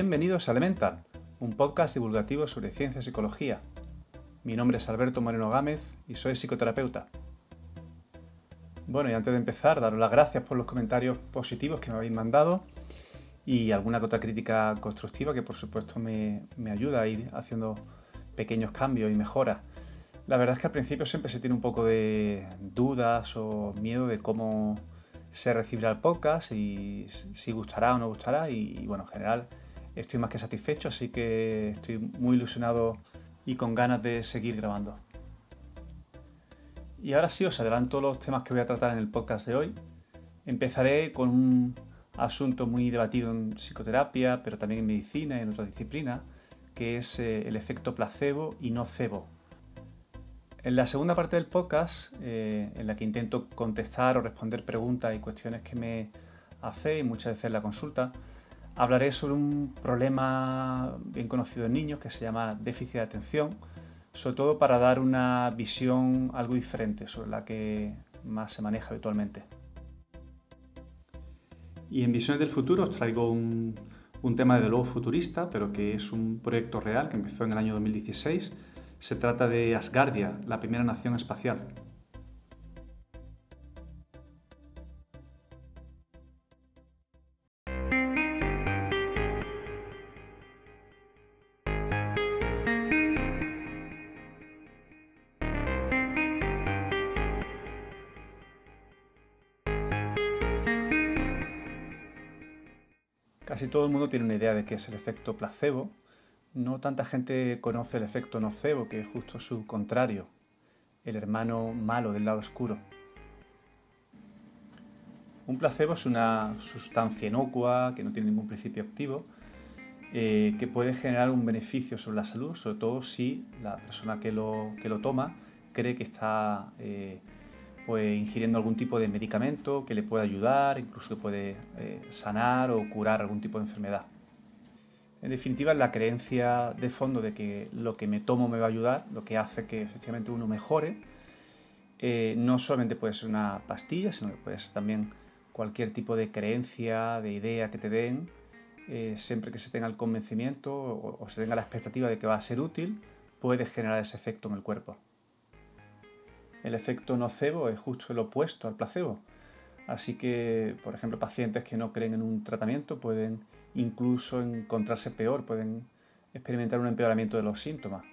Bienvenidos a Elemental, un podcast divulgativo sobre ciencia y psicología. Mi nombre es Alberto Moreno Gámez y soy psicoterapeuta. Bueno, y antes de empezar, daros las gracias por los comentarios positivos que me habéis mandado y alguna otra crítica constructiva que por supuesto me, me ayuda a ir haciendo pequeños cambios y mejoras. La verdad es que al principio siempre se tiene un poco de dudas o miedo de cómo se recibirá el podcast y si gustará o no gustará y, bueno, en general estoy más que satisfecho, así que estoy muy ilusionado y con ganas de seguir grabando. Y ahora sí os adelanto los temas que voy a tratar en el podcast de hoy. Empezaré con un asunto muy debatido en psicoterapia, pero también en medicina y en otras disciplinas, que es eh, el efecto placebo y nocebo. En la segunda parte del podcast, eh, en la que intento contestar o responder preguntas y cuestiones que me hacéis muchas veces en la consulta, hablaré sobre un problema bien conocido en niños que se llama déficit de atención, sobre todo para dar una visión algo diferente sobre la que más se maneja habitualmente. Y en Visiones del Futuro os traigo un, tema de luego futurista, pero que es un proyecto real que empezó en el año 2016 se trata de Asgardia, la primera nación espacial. Casi todo el mundo tiene una idea de qué es el efecto placebo, no tanta gente conoce el efecto nocebo, que es justo su contrario, el hermano malo del lado oscuro. Un placebo es una sustancia inocua que no tiene ningún principio activo, eh, que puede generar un beneficio sobre la salud, sobre todo si la persona que lo, que lo toma cree que está eh, pues, ingiriendo algún tipo de medicamento que le puede ayudar, incluso que puede eh, sanar o curar algún tipo de enfermedad. En definitiva, la creencia de fondo de que lo que me tomo me va a ayudar, lo que hace que efectivamente uno mejore, eh, no solamente puede ser una pastilla, sino que puede ser también cualquier tipo de creencia, de idea que te den, eh, siempre que se tenga el convencimiento o, se tenga la expectativa de que va a ser útil, puede generar ese efecto en el cuerpo. El efecto nocebo es justo el opuesto al placebo. Así que, por ejemplo, pacientes que no creen en un tratamiento pueden incluso encontrarse peor, pueden experimentar un empeoramiento de los síntomas.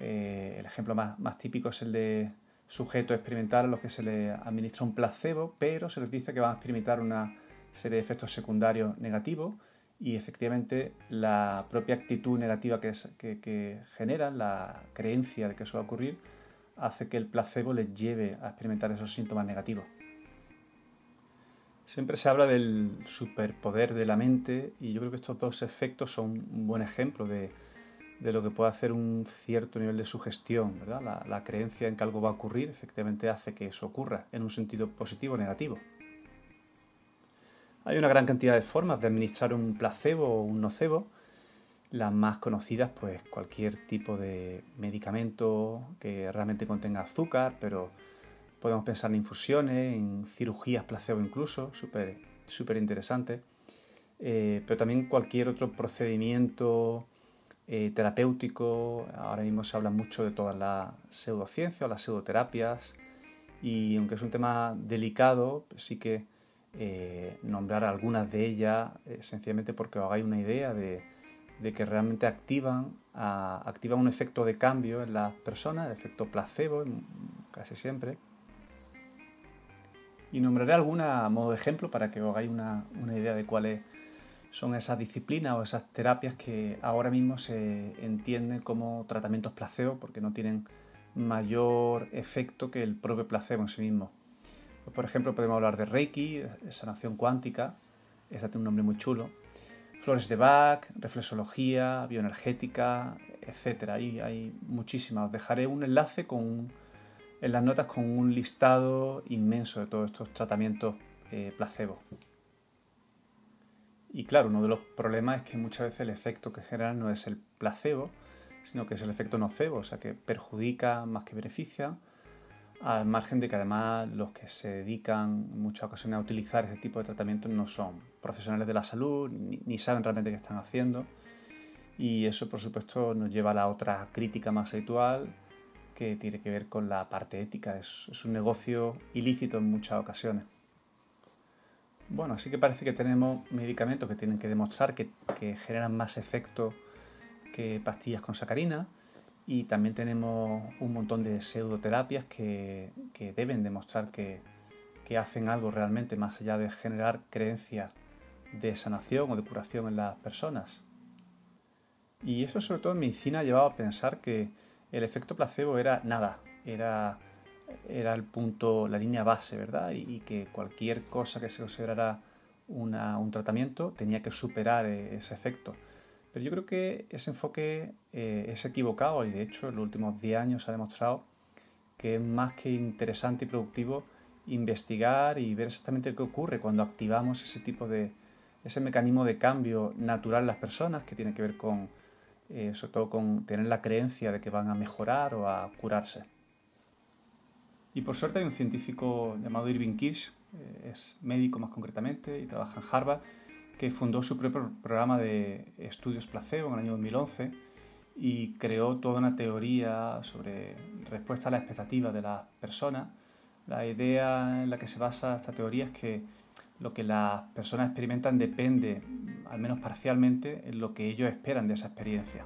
Eh, el ejemplo más, típico es el de sujetos experimentales a los que se les administra un placebo, pero se les dice que van a experimentar una serie de efectos secundarios negativos y efectivamente la propia actitud negativa que, que, que generan, la creencia de que eso va a ocurrir, hace que el placebo les lleve a experimentar esos síntomas negativos. Siempre se habla del superpoder de la mente y yo creo que estos dos efectos son un buen ejemplo de, lo que puede hacer un cierto nivel de sugestión. ¿verdad? La, creencia en que algo va a ocurrir efectivamente hace que eso ocurra en un sentido positivo o negativo. Hay una gran cantidad de formas de administrar un placebo o un nocebo. Las más conocidas, pues cualquier tipo de medicamento que realmente contenga azúcar, pero Podemos pensar en infusiones, en cirugías placebo incluso, súper super interesante. Eh, pero también cualquier otro procedimiento eh, terapéutico. Ahora mismo se habla mucho de todas las pseudociencias las pseudoterapias. Y aunque es un tema delicado, sí que eh, nombrar algunas de ellas, sencillamente porque os hagáis una idea de, que realmente activan, un efecto de cambio en las personas, el efecto placebo casi siempre y nombraré alguna a modo de ejemplo para que os hagáis una, idea de cuáles son esas disciplinas o esas terapias que ahora mismo se entienden como tratamientos placebo porque no tienen mayor efecto que el propio placebo en sí mismo. Pues, por ejemplo, podemos hablar de Reiki, sanación cuántica, esta tiene un nombre muy chulo, flores de Bach, reflexología, bioenergética, etc. Ahí hay muchísimas. Os dejaré un enlace con en las notas con un listado inmenso de todos estos tratamientos eh, placebo. Y claro, uno de los problemas es que muchas veces el efecto que generan no es el placebo, sino que es el efecto nocebo, o sea que perjudica más que beneficia. Al margen de que además los que se dedican en muchas ocasiones a utilizar este tipo de tratamientos no son profesionales de la salud ni, saben realmente qué están haciendo. Y eso, por supuesto, nos lleva a la otra crítica más habitual, que tiene que ver con la parte ética. Es, un negocio ilícito en muchas ocasiones. Bueno, así que parece que tenemos medicamentos que tienen que demostrar que, generan más efecto que pastillas con sacarina y también tenemos un montón de pseudoterapias que, que deben demostrar que, que, hacen algo realmente más allá de generar creencias de sanación o de curación en las personas. Y eso sobre todo en medicina ha llevado a pensar que el efecto placebo era nada, era, era el punto, la línea base, ¿verdad? Y, que cualquier cosa que se considerara un tratamiento tenía que superar e, ese efecto. Pero yo creo que ese enfoque eh, es equivocado y de hecho en los últimos 10 años ha demostrado que es más que interesante y productivo investigar y ver exactamente qué ocurre cuando activamos ese tipo de, ese mecanismo de cambio natural en las personas que tiene que ver con, eh, sobre todo con tener la creencia de que van a mejorar o a curarse. Y por suerte hay un científico llamado Irving Kirsch, eh, es médico más concretamente y trabaja en Harvard, que fundó su propio programa de estudios placebo en el año 2011 y creó toda una teoría sobre respuesta a las expectativas de las personas. La idea en la que se basa esta teoría es que lo que las personas experimentan depende, al menos parcialmente, en lo que ellos esperan de esa experiencia.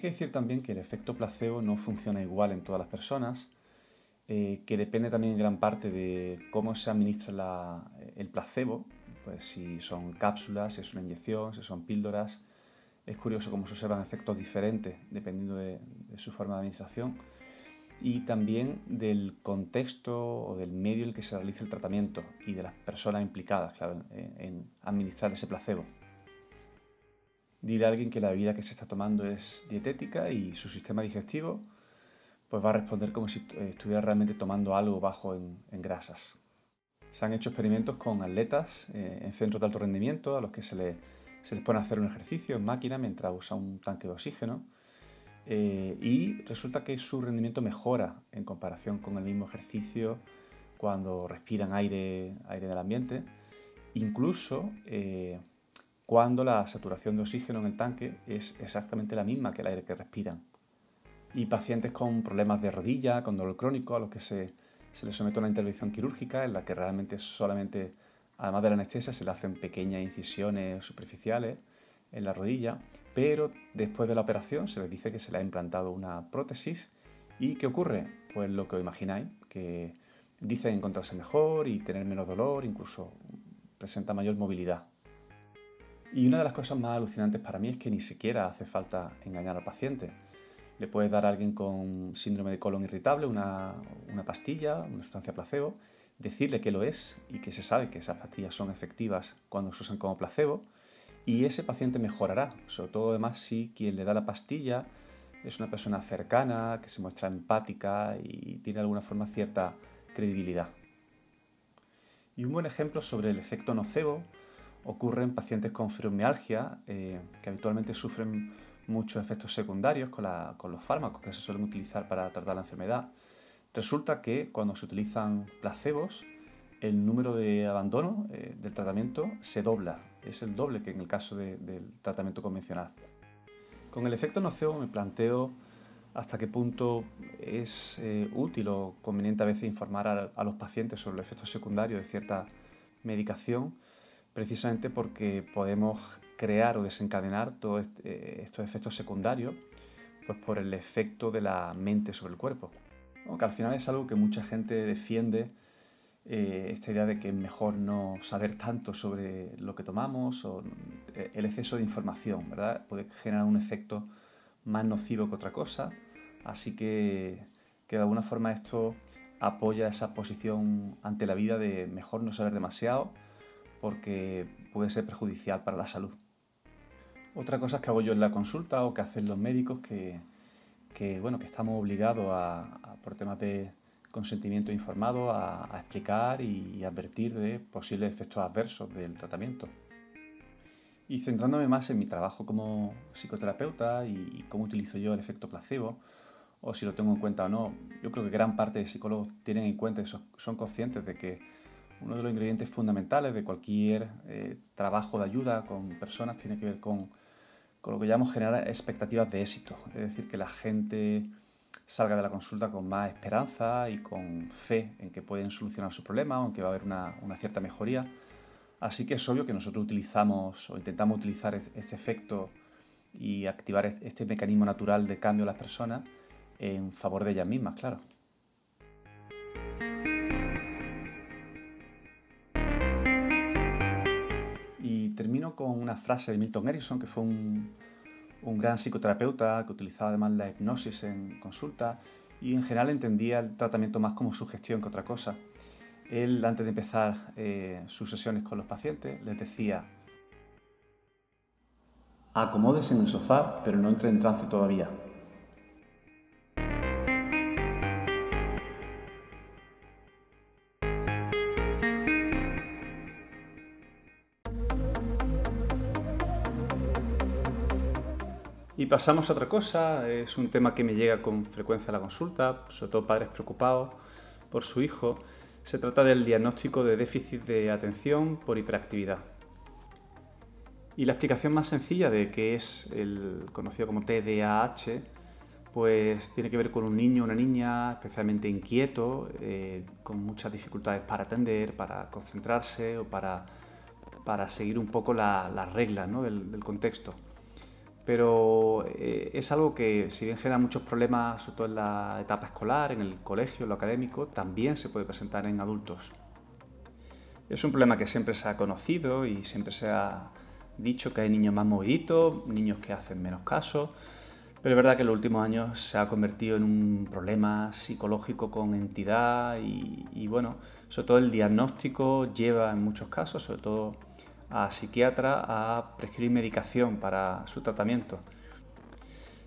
Hay que decir también que el efecto placebo no funciona igual en todas las personas, eh, que depende también en gran parte de cómo se administra el placebo, pues si son cápsulas, si es una inyección, si son píldoras. Es curioso cómo se observan efectos diferentes dependiendo de, su forma de administración y también del contexto o del medio en el que se realiza el tratamiento y de las personas implicadas en administrar ese placebo. Dile a alguien que la bebida que se está tomando es dietética y su sistema digestivo pues va a responder como si estuviera realmente tomando algo bajo en, grasas. Se han hecho experimentos con atletas eh, en centros de alto rendimiento a los que se, les pone a hacer un ejercicio en máquina mientras usa un tanque de oxígeno eh, y resulta que su rendimiento mejora en comparación con el mismo ejercicio cuando respiran aire, aire del ambiente. Incluso eh, cuando la saturación de oxígeno en el tanque es exactamente la misma que el aire que respiran. Y pacientes con problemas de rodilla, con dolor crónico, a los que se, les somete a una intervención quirúrgica en la que realmente solamente, además de la anestesia, se le hacen pequeñas incisiones superficiales en la rodilla, pero después de la operación se les dice que se le ha implantado una prótesis y ¿qué ocurre? Pues lo que os imagináis, que dicen encontrarse mejor y tener menos dolor, incluso presenta mayor movilidad. Y una de las cosas más alucinantes para mí es que ni siquiera hace falta engañar al paciente. Le puedes dar a alguien con síndrome de colon irritable una, pastilla, una sustancia placebo, decirle que lo es y que se sabe que esas pastillas son efectivas cuando se usan como placebo y ese paciente mejorará, sobre todo además si quien le da la pastilla es una persona cercana, que se muestra empática y tiene de alguna forma cierta credibilidad. Y un buen ejemplo sobre el efecto nocebo ocurre en pacientes con fibromialgia, eh, que habitualmente sufren muchos efectos secundarios con, los fármacos que se suelen utilizar para tratar la enfermedad. Resulta que cuando se utilizan placebos, el número de abandono eh, del tratamiento se dobla, es el doble que en el caso del tratamiento convencional. Con el efecto nocebo me planteo hasta qué punto es eh, útil o conveniente a veces informar a, a, los pacientes sobre los efectos secundarios de cierta medicación precisamente porque podemos crear o desencadenar todos eh, estos efectos secundarios pues por el efecto de la mente sobre el cuerpo. Aunque al final es algo que mucha gente defiende, eh, esta idea de que es mejor no saber tanto sobre lo que tomamos o eh, el exceso de información, ¿verdad? Puede generar un efecto más nocivo que otra cosa, así que, que de alguna forma esto apoya esa posición ante la vida de mejor no saber demasiado porque puede ser perjudicial para la salud. Otra cosa que hago yo en la consulta o que hacen los médicos que, bueno, que estamos obligados a, por temas de consentimiento informado a, explicar y advertir de posibles efectos adversos del tratamiento. Y centrándome más en mi trabajo como psicoterapeuta y cómo utilizo yo el efecto placebo, o si lo tengo en cuenta o no, yo creo que gran parte de psicólogos tienen en cuenta y son conscientes de que uno de los ingredientes fundamentales de cualquier eh, trabajo de ayuda con personas tiene que ver con, con, lo que llamamos generar expectativas de éxito. Es decir, que la gente salga de la consulta con más esperanza y con fe en que pueden solucionar su problema o en que va a haber una, una cierta mejoría. Así que es obvio que nosotros utilizamos o intentamos utilizar este efecto y activar este mecanismo natural de cambio de las personas en favor de ellas mismas, claro. Termino con una frase de Milton Erickson, que fue un, gran psicoterapeuta que utilizaba además la hipnosis en consulta y en general entendía el tratamiento más como sugestión que otra cosa. Él, antes de empezar eh, sus sesiones con los pacientes, les decía, acomódese en el sofá, pero no entre en trance todavía. Pasamos a otra cosa, es un tema que me llega con frecuencia a la consulta, sobre todo padres preocupados por su hijo. Se trata del diagnóstico de déficit de atención por hiperactividad. Y la explicación más sencilla de qué es el conocido como TDAH, pues tiene que ver con un niño o una niña especialmente inquieto, eh, con muchas dificultades para atender, para concentrarse o para, para seguir un poco las reglas del contexto pero eh, es algo que si bien genera muchos problemas, sobre todo en la etapa escolar, en el colegio, en lo académico, también se puede presentar en adultos. Es un problema que siempre se ha conocido y siempre se ha dicho que hay niños más moviditos, niños que hacen menos caso, pero es verdad que en los últimos años se ha convertido en un problema psicológico con entidad y, y bueno, sobre todo el diagnóstico lleva en muchos casos, sobre todo a psiquiatra a prescribir medicación para su tratamiento.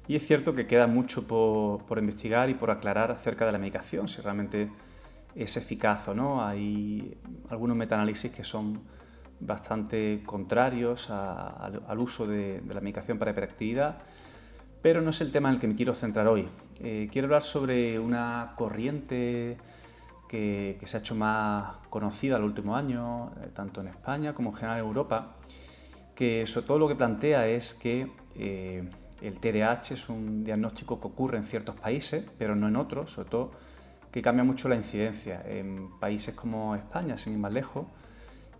Y es cierto que queda mucho por, investigar y por aclarar acerca de la medicación, si realmente es eficaz o no. Hay algunos metaanálisis que son bastante contrarios al uso de, la medicación para hiperactividad, pero no es el tema en el que me quiero centrar hoy. Eh, quiero hablar sobre una corriente que, se ha hecho más conocida en los últimos años, eh, tanto en España como en general en Europa, que sobre todo lo que plantea es que eh, el TDAH es un diagnóstico que ocurre en ciertos países, pero no en otros, sobre todo que cambia mucho la incidencia. En países como España, sin ir más lejos,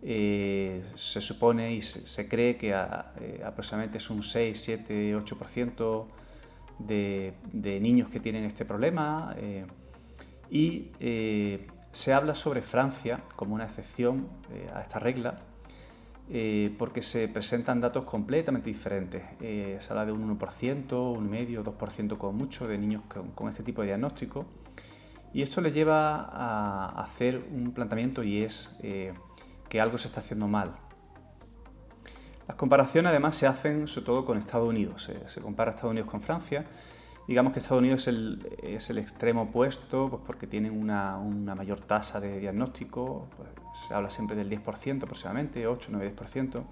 eh, se supone y se, cree que aproximadamente es un 6, 7, 8% de, de niños que tienen este problema y eh, se habla sobre Francia como una excepción eh, a esta regla eh, porque se presentan datos completamente diferentes. se habla de un 1%, 1,5%, 2% como mucho de niños con, este tipo de diagnóstico y esto le lleva a hacer un planteamiento y es que algo se está haciendo mal. Las comparaciones además se hacen sobre todo con Estados Unidos. se compara Estados Unidos con Francia Digamos que Estados Unidos es el, es el extremo opuesto, pues porque tienen una, una mayor tasa de diagnóstico, pues se habla siempre del 10% aproximadamente, 8, 9, 10%.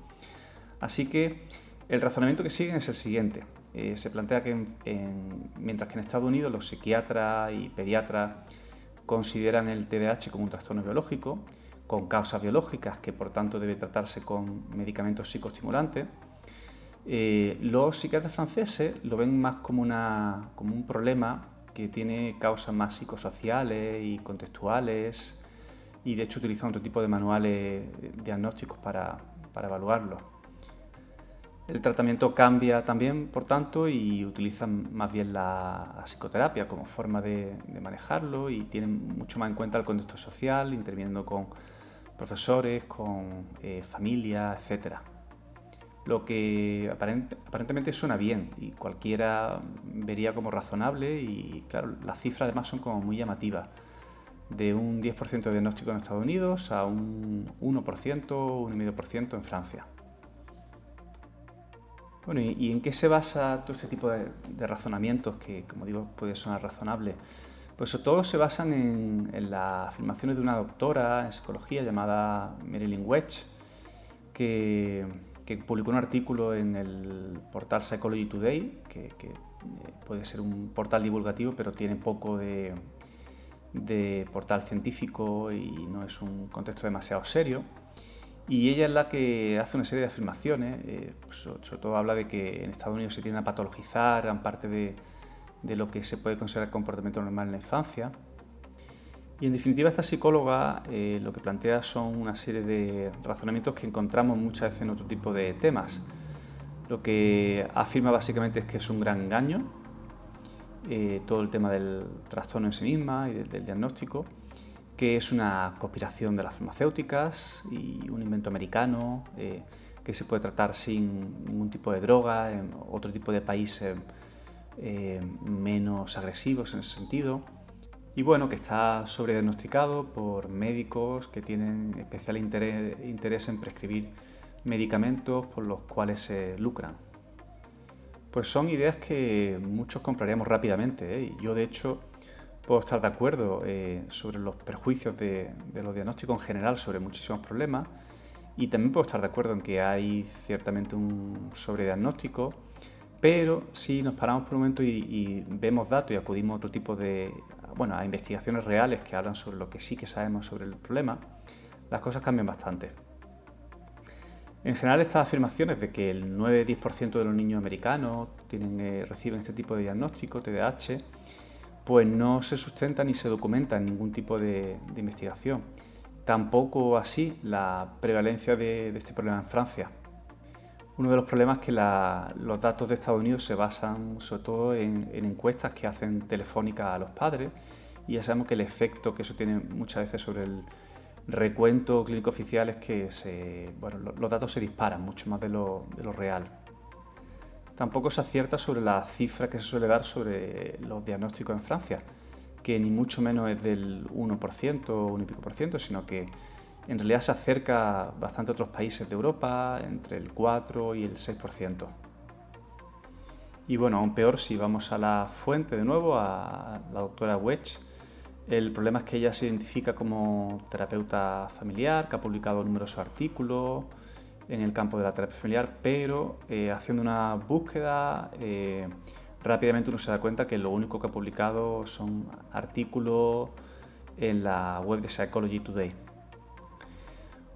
Así que el razonamiento que siguen es el siguiente. Eh, se plantea que mientras que en Estados Unidos los psiquiatras y pediatras consideran el TDAH como un trastorno biológico, con causas biológicas que por tanto debe tratarse con medicamentos psicoestimulantes, eh, los psiquiatras franceses lo ven más como, un problema que tiene causas más psicosociales y contextuales y de hecho utilizan otro tipo de manuales diagnósticos para, para evaluarlo. El tratamiento cambia también, por tanto, y utilizan más bien la, psicoterapia como forma de, manejarlo y tienen mucho más en cuenta el contexto social, interviniendo con profesores, con eh, familia, etcétera lo que aparentemente suena bien y cualquiera vería como razonable y claro, las cifras además son como muy llamativas. De un 10% de diagnóstico en Estados Unidos a un 1%, 1,5% en Francia. Bueno, ¿y, en qué se basa todo este tipo de, razonamientos que, como digo, puede sonar razonable? Pues sobre todo se basan en, las afirmaciones de una doctora en psicología llamada Marilyn Wedge, que, publicó un artículo en el portal Psychology Today, que, eh, puede ser un portal divulgativo, pero tiene poco de, portal científico y no es un contexto demasiado serio. Y ella es la que hace una serie de afirmaciones, eh, pues sobre todo habla de que en Estados Unidos se tiende a patologizar gran parte de, lo que se puede considerar comportamiento normal en la infancia. Y en definitiva esta psicóloga eh, lo que plantea son una serie de razonamientos que encontramos muchas veces en otro tipo de temas. Lo que afirma básicamente es que es un gran engaño, eh, todo el tema del trastorno en sí misma y del diagnóstico, que es una conspiración de las farmacéuticas y un invento americano, eh, que se puede tratar sin ningún tipo de droga en otro tipo de países menos agresivos en ese sentido. Y bueno, que está sobrediagnosticado por médicos que tienen especial interés, en prescribir medicamentos por los cuales se lucran. Pues son ideas que muchos compraríamos rápidamente. ¿eh? Yo de hecho puedo estar de acuerdo eh, sobre los perjuicios de, los diagnósticos en general sobre muchísimos problemas y también puedo estar de acuerdo en que hay ciertamente un sobrediagnóstico, pero si nos paramos por un momento y, vemos datos y acudimos a otro tipo de, bueno, a investigaciones reales que hablan sobre lo que sí que sabemos sobre el problema, las cosas cambian bastante. En general, estas afirmaciones de que el 9-10% de los niños americanos eh, reciben este tipo de diagnóstico, TDAH, pues no se sustenta ni se documenta en ningún tipo de, investigación. Tampoco así la prevalencia de, este problema en Francia. Uno de los problemas es que los datos de Estados Unidos se basan sobre todo en, encuestas que hacen telefónicas a los padres y ya sabemos que el efecto que eso tiene muchas veces sobre el recuento clínico oficial es que los datos se disparan mucho más de lo real. Tampoco se acierta sobre la cifra que se suele dar sobre los diagnósticos en Francia, que ni mucho menos es del 1% o un y pico por ciento, sino que en realidad se acerca bastante a otros países de Europa, entre el 4 y el 6%. Y bueno, aún peor si vamos a la fuente de nuevo, a la doctora Wedge, el problema es que ella se identifica como terapeuta familiar, que ha publicado numerosos artículos, en el campo de la terapia familiar, pero eh, haciendo una búsqueda eh, rápidamente uno se da cuenta que lo único que ha publicado son artículos en la web de Psychology Today.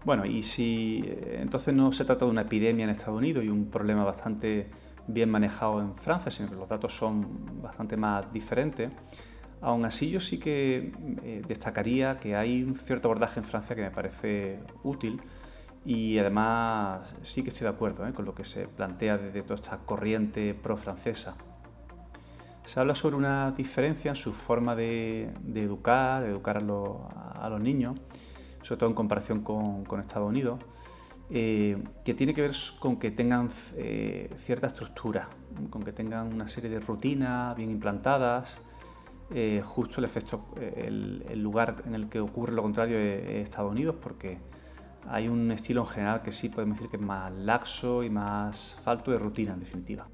Bueno, y si eh, entonces no se trata de una epidemia en Estados Unidos y un problema bastante bien manejado en Francia, sino que los datos son bastante más diferentes, aún así yo sí que destacaría que hay un cierto abordaje en Francia que me parece útil, y además sí que estoy de acuerdo ¿eh? con lo que se plantea desde toda esta corriente pro-francesa. Se habla sobre una diferencia en su forma de, educar, de educar a, los niños, sobre todo en comparación con, Estados Unidos, eh, que tiene que ver con que tengan eh, cierta estructura, con que tengan una serie de rutinas bien implantadas. justo el efecto, el, el, lugar en el que ocurre lo contrario es Estados Unidos, porque hay un estilo en general que sí podemos decir que es más laxo y más falto de rutina, en definitiva.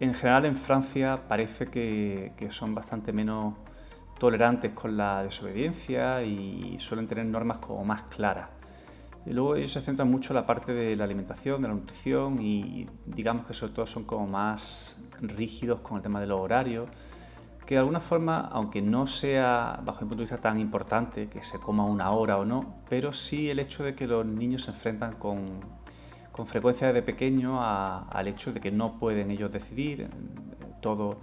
En general en Francia parece que, son bastante menos tolerantes con la desobediencia y suelen tener normas como más claras. Y luego ellos se centran mucho en la parte de la alimentación, de la nutrición y digamos que sobre todo son como más rígidos con el tema de los horarios que de alguna forma, aunque no sea bajo mi punto de vista tan importante que se coma una hora o no, pero sí el hecho de que los niños se enfrentan con, con frecuencia desde pequeño al hecho de que no pueden ellos decidir eh, todo,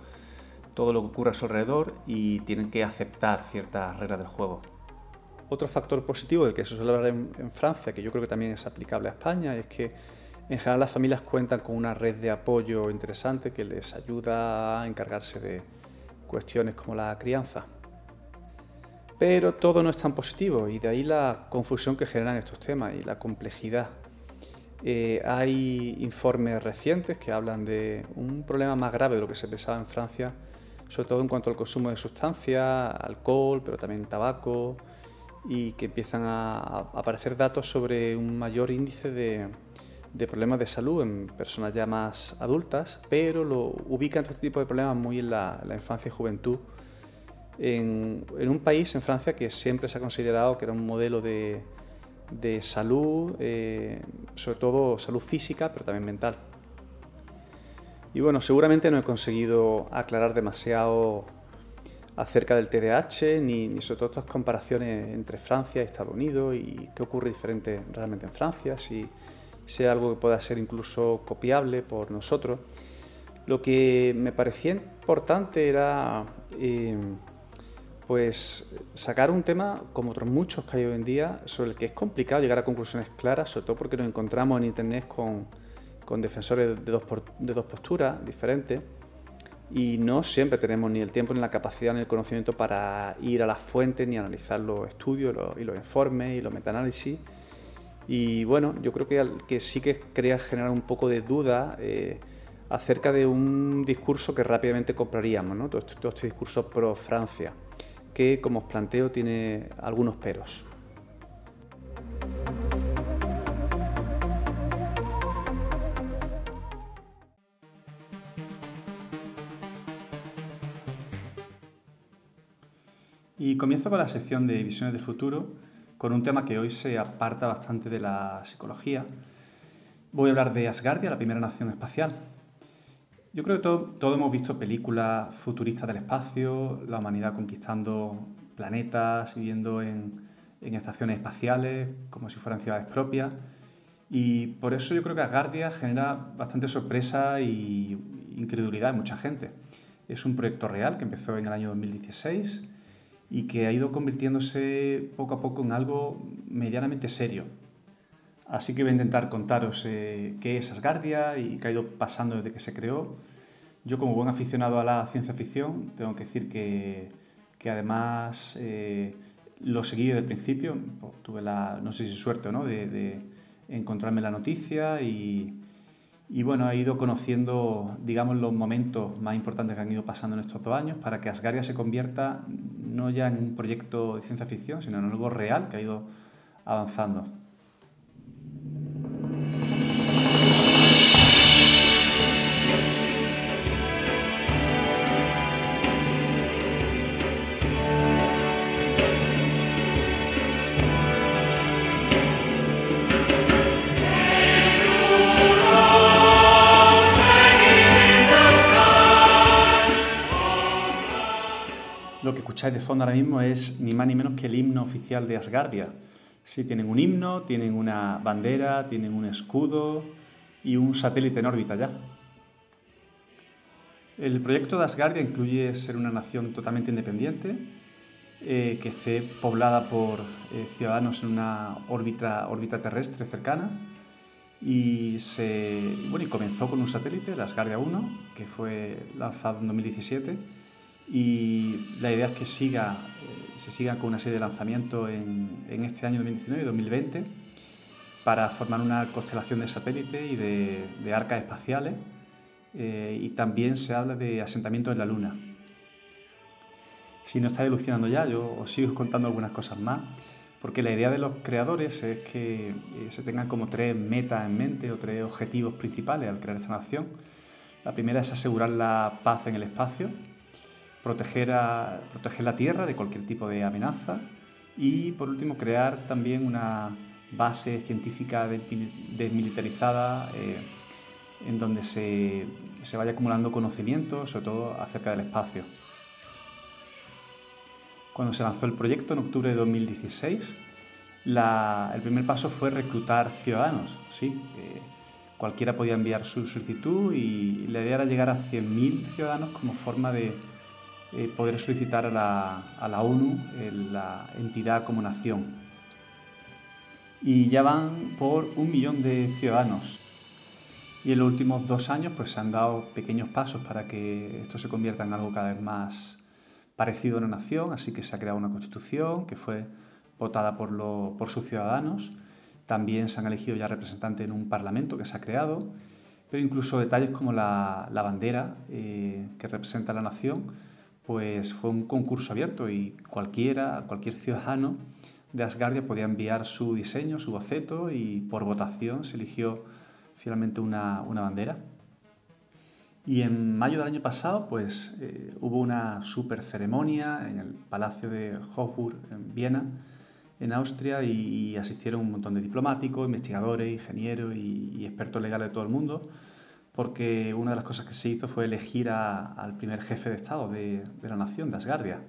todo lo que ocurre a su alrededor y tienen que aceptar ciertas reglas del juego. Otro factor positivo del que se suele hablar en, en Francia, que yo creo que también es aplicable a España, es que en general las familias cuentan con una red de apoyo interesante que les ayuda a encargarse de, cuestiones como la crianza. Pero todo no es tan positivo y de ahí la confusión que generan estos temas y la complejidad. Eh, hay informes recientes que hablan de un problema más grave de lo que se pensaba en Francia, sobre todo en cuanto al consumo de sustancias, alcohol, pero también tabaco, y que empiezan a, aparecer datos sobre un mayor índice de, problemas de salud en personas ya más adultas, pero lo ubica en este tipo de problemas muy en la, infancia y juventud, en, un país, en Francia, que siempre se ha considerado que era un modelo de, salud, eh, sobre todo salud física, pero también mental. Y bueno, seguramente no he conseguido aclarar demasiado acerca del TDAH, ni, sobre todo estas comparaciones entre Francia y Estados Unidos y qué ocurre diferente realmente en Francia, si sea algo que pueda ser incluso copiable por nosotros. Lo que me parecía importante era eh, pues sacar un tema, como otros muchos que hay hoy en día, sobre el que es complicado llegar a conclusiones claras, sobre todo porque nos encontramos en Internet con, defensores de dos, de dos posturas diferentes y no siempre tenemos ni el tiempo ni la capacidad ni el conocimiento para ir a las fuentes ni analizar los estudios y los informes y los metaanálisis y bueno, yo creo que, que sí que crea generar un poco de duda eh, acerca de un discurso que rápidamente compraríamos, ¿no? este, todo este discurso pro Francia, que como os planteo tiene algunos peros. Y comienzo con la sección de Visiones del Futuro, con un tema que hoy se aparta bastante de la psicología. Voy a hablar de Asgardia, la primera nación espacial. Yo creo que todos hemos visto películas futuristas del espacio, la humanidad conquistando planetas, viviendo en, en estaciones espaciales, como si fueran ciudades propias. Y por eso yo creo que Asgardia genera bastante sorpresa y incredulidad en mucha gente. Es un proyecto real que empezó en el año 2016 y que ha ido convirtiéndose poco a poco en algo medianamente serio. Así que voy a intentar contaros eh, qué es Asgardia y qué ha ido pasando desde que se creó. Yo como buen aficionado a la ciencia ficción tengo que decir que, que además eh, lo seguí desde el principio. tuve la, no sé si suerte o no, de, de encontrarme la noticia y, y bueno, he ido conociendo, digamos, los momentos más importantes que han ido pasando en estos dos años para que Asgardia se convierta no ya en un proyecto de ciencia ficción, sino en algo real que ha ido avanzando. De fondo ahora mismo es ni más ni menos que el himno oficial de Asgardia. Sí, tienen un himno, tienen una bandera, tienen un escudo y un satélite en órbita ya. El proyecto de Asgardia incluye ser una nación totalmente independiente, eh, que esté poblada por eh, ciudadanos en una órbita, órbita terrestre cercana. Y, se, bueno, y comenzó con un satélite, el Asgardia 1, que fue lanzado en 2017 y la idea es que siga, eh, se siga con una serie de lanzamientos en, este año 2019 y 2020 para formar una constelación de satélites y de, de arcas espaciales eh, y también se habla de asentamientos en la Luna. Si no estáis ilusionando ya, yo os sigo contando algunas cosas más, porque la idea de los creadores es que eh, se tengan como tres metas en mente o tres objetivos principales al crear esta nación. La primera es asegurar la paz en el espacio, proteger, a, proteger la Tierra de cualquier tipo de amenaza y, por último, crear también una base científica desmilitarizada eh, en donde se, se, vaya acumulando conocimiento, sobre todo acerca del espacio. Cuando se lanzó el proyecto en octubre de 2016, el primer paso fue reclutar ciudadanos. ¿sí? Eh, cualquiera podía enviar su solicitud y la idea era llegar a 100.000 ciudadanos como forma de eh, poder solicitar a la, ONU eh, la entidad como nación. Y ya van por un millón de ciudadanos. Y en los últimos dos años pues, se han dado pequeños pasos para que esto se convierta en algo cada vez más parecido a una nación, así que se ha creado una constitución que fue votada por, sus ciudadanos. También se han elegido ya representantes en un parlamento que se ha creado, pero incluso detalles como la, bandera eh, que representa la nación pues fue un concurso abierto y cualquiera, cualquier ciudadano de Asgardia podía enviar su diseño, su boceto y por votación se eligió finalmente una, bandera. Y en mayo del año pasado, pues eh, hubo una super ceremonia en el Palacio de Hofburg en Viena, en Austria, y, asistieron un montón de diplomáticos, investigadores, ingenieros y, expertos legales de todo el mundo, porque una de las cosas que se hizo fue elegir al primer jefe de Estado de, la nación, de Asgardia.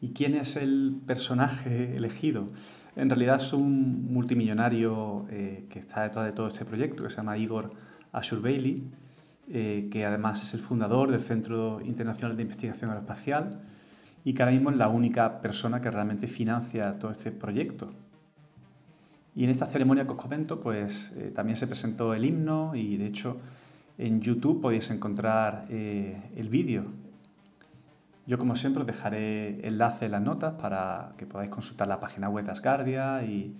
¿Y quién es el personaje elegido? En realidad es un multimillonario eh, que está detrás de todo este proyecto, que se llama Igor Ashurbeili, eh, que además es el fundador del Centro Internacional de Investigación Aeroespacial y que ahora mismo es la única persona que realmente financia todo este proyecto. Y en esta ceremonia que os comento, pues eh, también se presentó el himno y de hecho en YouTube podéis encontrar el vídeo yo, como siempre, os dejaré enlace en las notas para que podáis consultar la página web de Asgardia y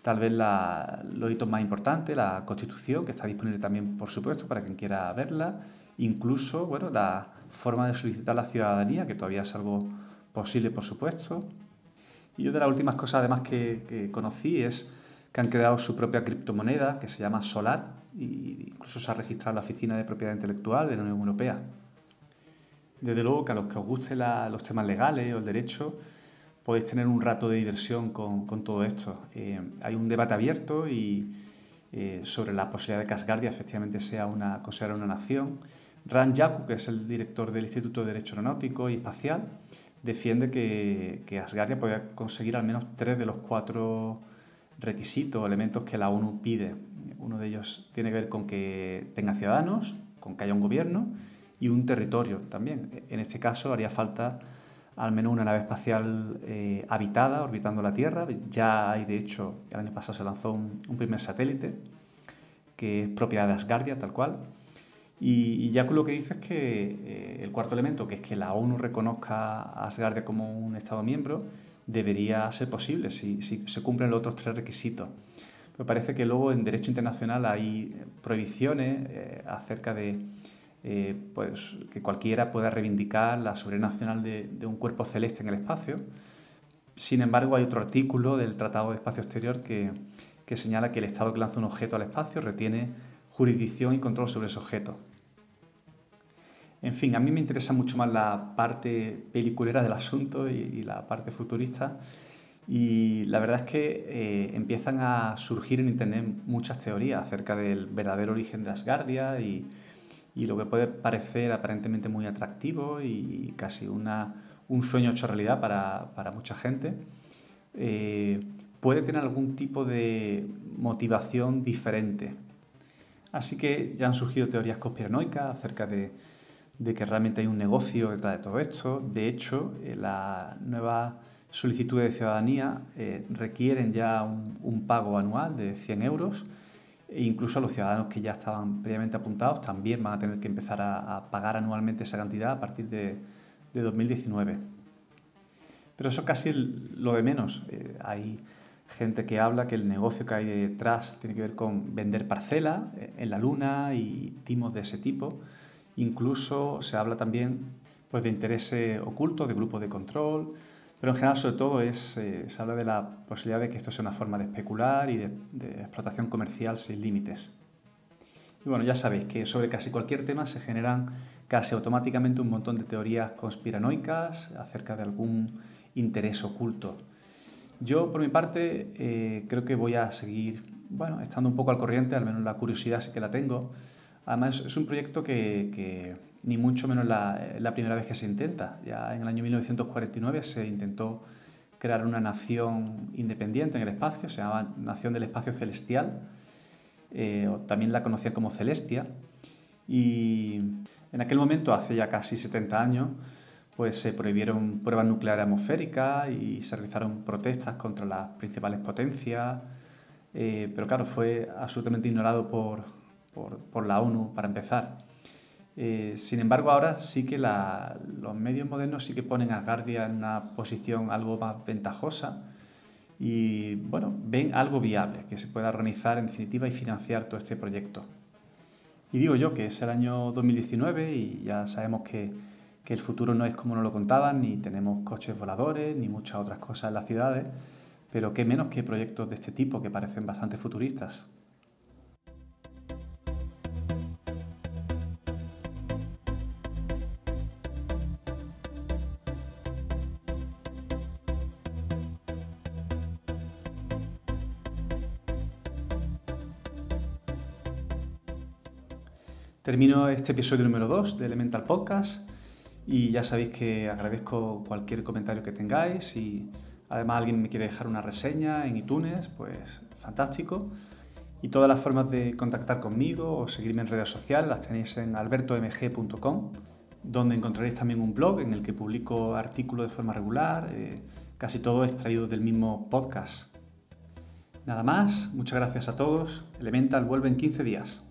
tal vez la, los hitos más importantes, la constitución, que está disponible también, por supuesto, para quien quiera verla, incluso bueno, la forma de solicitar la ciudadanía, que todavía es algo posible, por supuesto. Y yo de las últimas cosas, además, que conocí es que han creado su propia criptomoneda, que se llama Solar, e incluso se ha registrado en la Oficina de Propiedad Intelectual de la Unión Europea. Desde luego que a los que os gusten los temas legales o el derecho, podéis tener un rato de diversión con, todo esto. Eh, hay un debate abierto y, eh, sobre la posibilidad de que Asgardia efectivamente sea una, considerada una nación. Ran Yaku, que es el director del Instituto de Derecho Aeronáutico y Espacial, defiende que, que Asgardia puede conseguir al menos tres de los cuatro requisitos o elementos que la ONU pide. Uno de ellos tiene que ver con que tenga ciudadanos, con que haya un gobierno y un territorio también. En este caso haría falta al menos una nave espacial eh, habitada orbitando la Tierra. Ya hay, de hecho, el año pasado se lanzó un, primer satélite que es propiedad de Asgardia, tal cual. Y, ya con lo que dice es que eh, el cuarto elemento, que es que la ONU reconozca a Asgardia como un Estado miembro, debería ser posible si, se cumplen los otros tres requisitos. Pero parece que luego en derecho internacional hay prohibiciones eh, acerca de eh, pues, que cualquiera pueda reivindicar la soberanía nacional de, un cuerpo celeste en el espacio. Sin embargo, hay otro artículo del Tratado de Espacio Exterior que, señala que el Estado que lanza un objeto al espacio retiene jurisdicción y control sobre ese objeto. En fin, a mí me interesa mucho más la parte peliculera del asunto y, la parte futurista. Y la verdad es que eh, empiezan a surgir en Internet muchas teorías acerca del verdadero origen de Asgardia y, y lo que puede parecer aparentemente muy atractivo y casi una, un sueño hecho realidad para, para mucha gente, eh, puede tener algún tipo de motivación diferente. Así que ya han surgido teorías conspiranoicas acerca de, de que realmente hay un negocio detrás de todo esto. De hecho, eh, la nueva solicitud de ciudadanía eh, requieren ya un, un, pago anual de 100 euros e incluso los ciudadanos que ya estaban previamente apuntados también van a tener que empezar a, pagar anualmente esa cantidad a partir de, 2019. Pero eso casi lo de menos. Eh, hay gente que habla que el negocio que hay detrás tiene que ver con vender parcela eh, en la luna y timos de ese tipo. Incluso se habla también pues, de intereses ocultos, de grupos de control, pero en general, sobre todo, es, eh, se habla de la posibilidad de que esto sea una forma de especular y de, explotación comercial sin límites. Y bueno, ya sabéis que sobre casi cualquier tema se generan casi automáticamente un montón de teorías conspiranoicas acerca de algún interés oculto. Yo, por mi parte, eh, creo que voy a seguir, bueno, estando un poco al corriente, al menos la curiosidad sí que la tengo. Además, es un proyecto que ni mucho menos la, la primera vez que se intenta. Ya en el año 1949 se intentó crear una nación independiente en el espacio, se llamaba Nación del Espacio Celestial, eh, también la conocían como Celestia, y en aquel momento, hace ya casi 70 años, pues se prohibieron pruebas nucleares atmosféricas y se realizaron protestas contra las principales potencias, eh, pero claro, fue absolutamente ignorado por, por, por la ONU para empezar. Eh, sin embargo, ahora sí que los medios modernos sí que ponen a Guardia en una posición algo más ventajosa y bueno, ven algo viable que se pueda organizar en definitiva y financiar todo este proyecto. Y digo yo que es el año 2019 y ya sabemos que, que el futuro no es como nos lo contaban, ni tenemos coches voladores, ni muchas otras cosas en las ciudades, pero qué menos que proyectos de este tipo que parecen bastante futuristas. Termino este episodio número 2 de Elemental Podcast y ya sabéis que agradezco cualquier comentario que tengáis y además alguien me quiere dejar una reseña en iTunes, pues fantástico. Y todas las formas de contactar conmigo o seguirme en redes sociales las tenéis en albertomg.com, donde encontraréis también un blog en el que publico artículos de forma regular, eh, casi todo extraído del mismo podcast. Nada más, muchas gracias a todos. Elemental vuelve en 15 días.